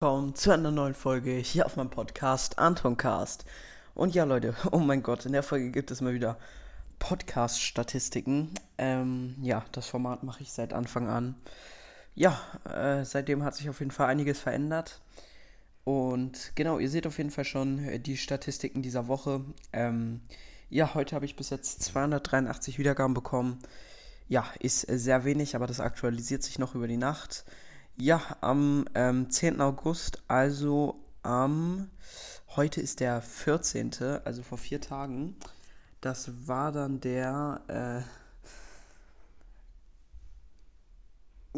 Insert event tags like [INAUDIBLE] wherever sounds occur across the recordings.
willkommen zu einer neuen Folge hier auf meinem Podcast Antoncast. Und ja, Leute, [LAUGHS] oh mein Gott, in der Folge gibt es mal wieder Podcast-Statistiken. Ähm, ja, das Format mache ich seit Anfang an. Ja, äh, seitdem hat sich auf jeden Fall einiges verändert. Und genau, ihr seht auf jeden Fall schon äh, die Statistiken dieser Woche. Ähm, ja, heute habe ich bis jetzt 283 Wiedergaben bekommen. Ja, ist sehr wenig, aber das aktualisiert sich noch über die Nacht. Ja, am ähm, 10. August, also am. Heute ist der 14., also vor vier Tagen. Das war dann der. Äh,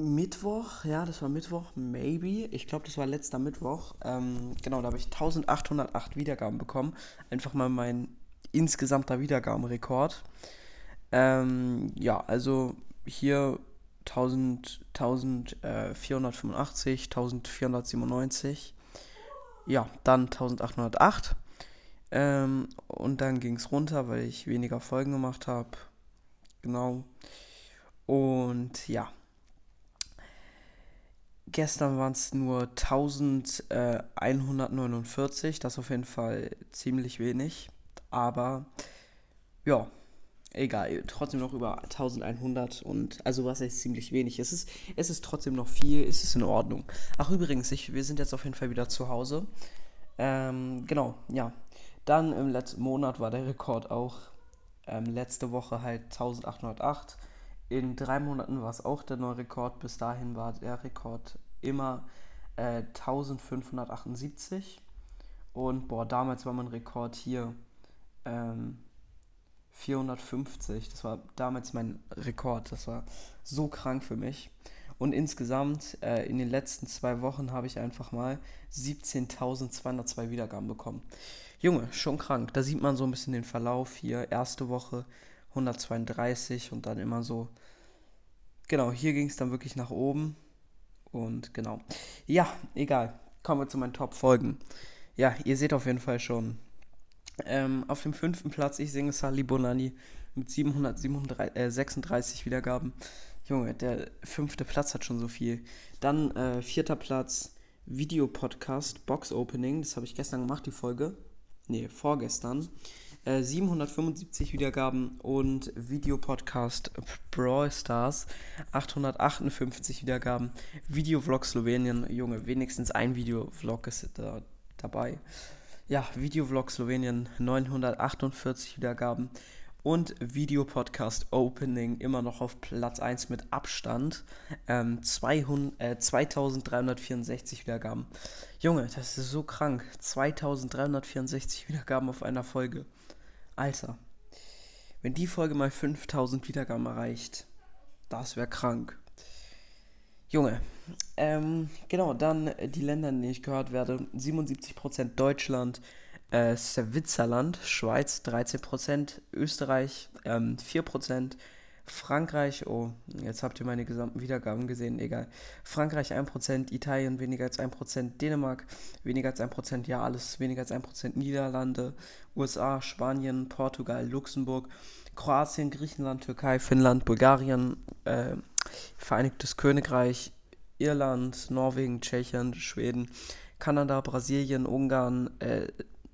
Mittwoch, ja, das war Mittwoch, maybe. Ich glaube, das war letzter Mittwoch. Ähm, genau, da habe ich 1808 Wiedergaben bekommen. Einfach mal mein insgesamter Wiedergabenrekord. Ähm, ja, also hier 1000, 1485, 1497, ja, dann 1808. Ähm, und dann ging es runter, weil ich weniger Folgen gemacht habe. Genau. Und ja. Gestern waren es nur 1149, das ist auf jeden Fall ziemlich wenig. Aber ja, egal, trotzdem noch über 1100 und also was ist ziemlich wenig. Es ist, es ist trotzdem noch viel, es ist in Ordnung. Ach übrigens, ich, wir sind jetzt auf jeden Fall wieder zu Hause. Ähm, genau, ja. Dann im letzten Monat war der Rekord auch ähm, letzte Woche halt 1808. In drei Monaten war es auch der neue Rekord. Bis dahin war der Rekord immer äh, 1578. Und boah, damals war mein Rekord hier ähm, 450. Das war damals mein Rekord. Das war so krank für mich. Und insgesamt äh, in den letzten zwei Wochen habe ich einfach mal 17.202 Wiedergaben bekommen. Junge, schon krank. Da sieht man so ein bisschen den Verlauf hier. Erste Woche 132 und dann immer so. Genau, hier ging es dann wirklich nach oben. Und genau. Ja, egal. Kommen wir zu meinen Top-Folgen. Ja, ihr seht auf jeden Fall schon, ähm, auf dem fünften Platz, ich singe Sali Bonani mit 736 äh, Wiedergaben. Junge, der fünfte Platz hat schon so viel. Dann äh, vierter Platz, Videopodcast, Box Opening. Das habe ich gestern gemacht, die Folge. Nee, vorgestern. Äh, 775 Wiedergaben und Videopodcast Brawl Stars 858 Wiedergaben. Videovlog Slowenien, Junge, wenigstens ein Videovlog ist da dabei ja, Videovlog Slowenien 948 Wiedergaben und Videopodcast Opening immer noch auf Platz 1 mit Abstand. Ähm, 200, äh, 2364 Wiedergaben. Junge, das ist so krank. 2364 Wiedergaben auf einer Folge. Alter. Wenn die Folge mal 5000 Wiedergaben erreicht, das wäre krank. Junge, ähm, genau, dann die Länder, in denen ich gehört werde. 77% Deutschland, äh, Switzerland, Schweiz 13%, Österreich ähm, 4%, Frankreich, oh, jetzt habt ihr meine gesamten Wiedergaben gesehen, egal. Frankreich 1%, Italien weniger als 1%, Dänemark weniger als 1%, ja, alles weniger als 1%, Niederlande, USA, Spanien, Portugal, Luxemburg, Kroatien, Griechenland, Türkei, Finnland, Bulgarien, äh, Vereinigtes Königreich, Irland, Norwegen, Tschechien, Schweden, Kanada, Brasilien, Ungarn, äh,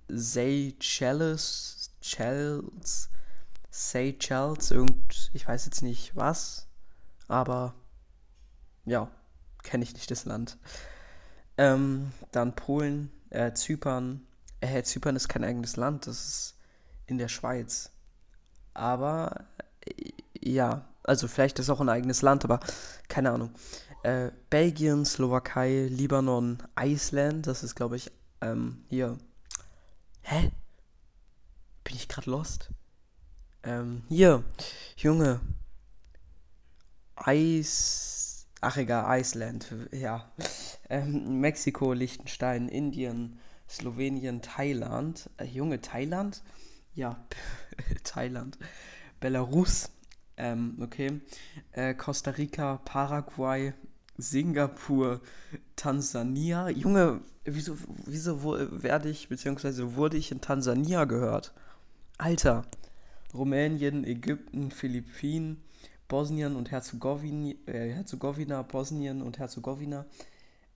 Seychelles, Chels, Seychelles, irgend, ich weiß jetzt nicht was, aber ja, kenne ich nicht das Land. Ähm, dann Polen, äh, Zypern. Äh, Zypern ist kein eigenes Land, das ist in der Schweiz. Aber äh, ja, also vielleicht ist auch ein eigenes Land, aber keine Ahnung. Äh, Belgien, Slowakei, Libanon, Island, das ist glaube ich ähm, hier. Hä? Bin ich gerade lost? Ähm, hier, Junge. Eis. Ach egal, Island, ja. Ähm, Mexiko, Liechtenstein, Indien, Slowenien, Thailand. Äh, Junge, Thailand? Ja, [LAUGHS] Thailand. Belarus, ähm, okay. Äh, Costa Rica, Paraguay, Singapur, Tansania. Junge, wieso, wieso werde ich, beziehungsweise wurde ich in Tansania gehört? Alter. Rumänien, Ägypten, Philippinen, Bosnien und Herzegowina, äh, Herzegowina, Bosnien und Herzegowina,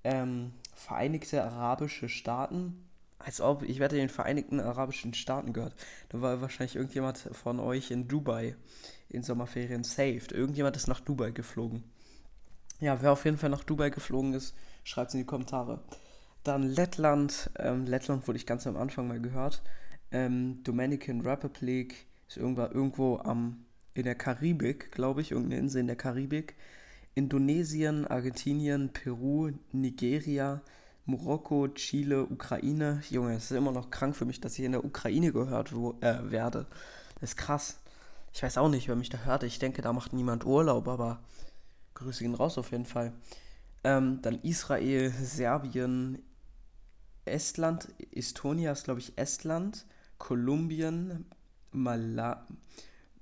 ähm, Vereinigte Arabische Staaten. Als ob, ich werde den Vereinigten Arabischen Staaten gehört. Da war wahrscheinlich irgendjemand von euch in Dubai in Sommerferien saved. Irgendjemand ist nach Dubai geflogen. Ja, wer auf jeden Fall nach Dubai geflogen ist, schreibt es in die Kommentare. Dann Lettland. Ähm, Lettland wurde ich ganz am Anfang mal gehört. Ähm, Dominican Republic ist irgendwo, am, in der Karibik, glaube ich, irgendeine Insel in der Karibik. Indonesien, Argentinien, Peru, Nigeria, Marokko, Chile, Ukraine. Junge, es ist immer noch krank für mich, dass ich in der Ukraine gehört wo, äh, werde. Das ist krass. Ich weiß auch nicht, wer mich da hört. Ich denke, da macht niemand Urlaub, aber Grüße gehen raus auf jeden Fall. Ähm, dann Israel, Serbien, Estland, Estonia ist glaube ich Estland, Kolumbien, Mala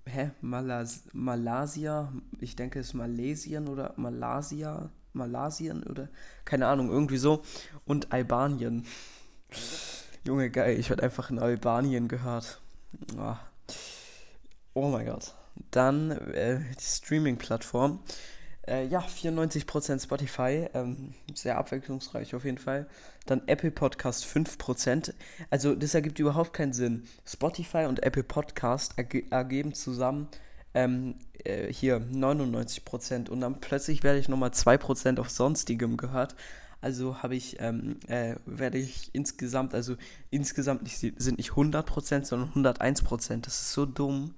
hä? Malas Malaysia, ich denke es ist Malesien oder Malaysia, Malasien oder keine Ahnung, irgendwie so. Und Albanien. Junge, geil, ich werde einfach in Albanien gehört. Oh, oh mein Gott. Dann äh, die Streaming-Plattform. Äh, ja, 94% Spotify, ähm, sehr abwechslungsreich auf jeden Fall. Dann Apple Podcast 5%. Also das ergibt überhaupt keinen Sinn. Spotify und Apple Podcast erge ergeben zusammen ähm, äh, hier 99% und dann plötzlich werde ich nochmal 2% auf sonstigem gehört. Also habe ich, ähm, äh, werde ich insgesamt, also insgesamt nicht, sind nicht 100%, sondern 101%. Das ist so dumm.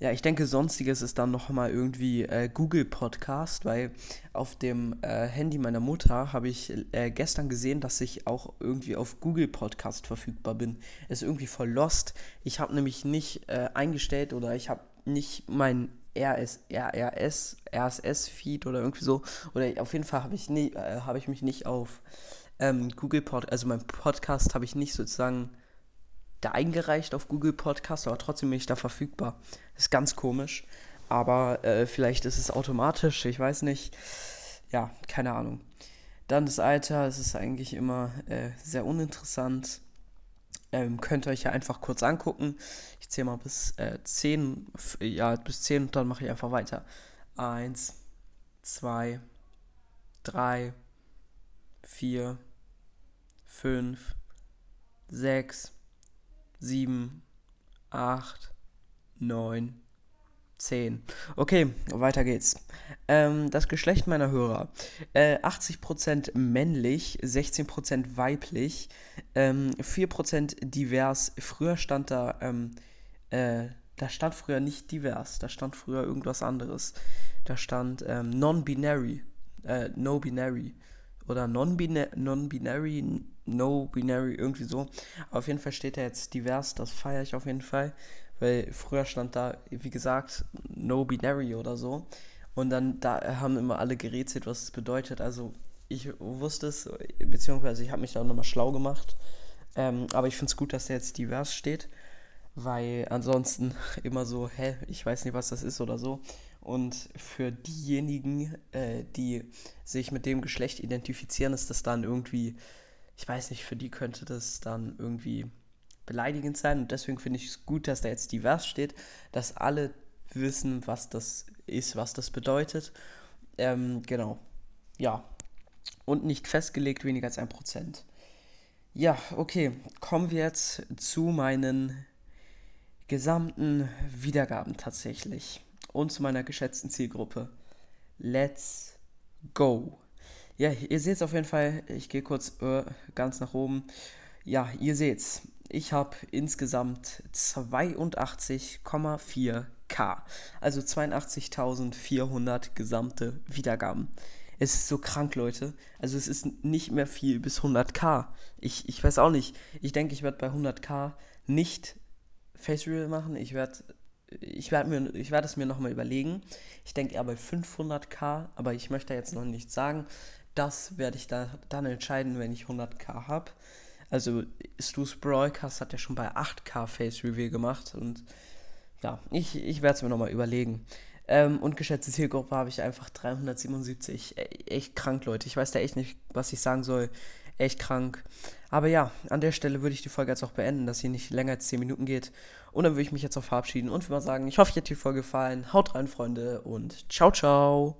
Ja, ich denke, sonstiges ist dann nochmal irgendwie äh, Google Podcast, weil auf dem äh, Handy meiner Mutter habe ich äh, gestern gesehen, dass ich auch irgendwie auf Google Podcast verfügbar bin. Ist irgendwie voll lost. Ich habe nämlich nicht äh, eingestellt oder ich habe nicht mein RS, RRS, RSS-Feed oder irgendwie so. Oder auf jeden Fall habe ich, nie, äh, hab ich mich nicht auf ähm, Google Podcast, also mein Podcast habe ich nicht sozusagen da eingereicht auf Google Podcast, aber trotzdem bin ich da verfügbar. Ist ganz komisch. Aber äh, vielleicht ist es automatisch, ich weiß nicht. Ja, keine Ahnung. Dann das Alter, es ist eigentlich immer äh, sehr uninteressant. Ähm, könnt ihr euch ja einfach kurz angucken. Ich zähle mal bis äh, 10, ja, bis 10 und dann mache ich einfach weiter. 1, 2, 3, 4, 5, 6, 7, 8, 9, 10. Okay, weiter geht's. Ähm, das Geschlecht meiner Hörer. Äh, 80% männlich, 16% weiblich, ähm, 4% divers. Früher stand da, ähm, äh, da stand früher nicht divers, da stand früher irgendwas anderes. Da stand ähm, non-binary, äh, no-binary oder non-binary, non-binary, no-binary, irgendwie so. Aber auf jeden Fall steht da jetzt divers, das feiere ich auf jeden Fall, weil früher stand da, wie gesagt, no-binary oder so. Und dann da haben immer alle gerätselt, was es bedeutet. Also ich wusste es, beziehungsweise ich habe mich da nochmal schlau gemacht. Ähm, aber ich finde es gut, dass da jetzt divers steht, weil ansonsten [LAUGHS] immer so, hä, ich weiß nicht, was das ist oder so. Und für diejenigen, äh, die sich mit dem Geschlecht identifizieren, ist das dann irgendwie, ich weiß nicht, für die könnte das dann irgendwie beleidigend sein. Und deswegen finde ich es gut, dass da jetzt divers steht, dass alle wissen, was das ist, was das bedeutet. Ähm, genau. Ja. Und nicht festgelegt, weniger als ein Prozent. Ja, okay. Kommen wir jetzt zu meinen gesamten Wiedergaben tatsächlich und zu meiner geschätzten Zielgruppe. Let's go. Ja, ihr seht es auf jeden Fall. Ich gehe kurz äh, ganz nach oben. Ja, ihr seht's. Ich habe insgesamt 82,4k. Also 82.400 gesamte Wiedergaben. Es ist so krank, Leute. Also es ist nicht mehr viel bis 100k. Ich, ich weiß auch nicht. Ich denke, ich werde bei 100k nicht Face Real machen. Ich werde ich werde mir, ich es mir nochmal überlegen. Ich denke eher bei 500k, aber ich möchte jetzt noch nichts sagen. Das werde ich da, dann entscheiden, wenn ich 100k habe. Also Stu's Broadcast hat ja schon bei 8k Face Reveal gemacht und ja, ich, ich werde es mir nochmal überlegen. Ähm, und geschätzte Zielgruppe habe ich einfach 377. E echt krank, Leute. Ich weiß da echt nicht, was ich sagen soll. Echt krank. Aber ja, an der Stelle würde ich die Folge jetzt auch beenden, dass sie nicht länger als 10 Minuten geht. Und dann würde ich mich jetzt auch verabschieden und würde mal sagen, ich hoffe, euch hat die Folge gefallen. Haut rein, Freunde, und ciao, ciao.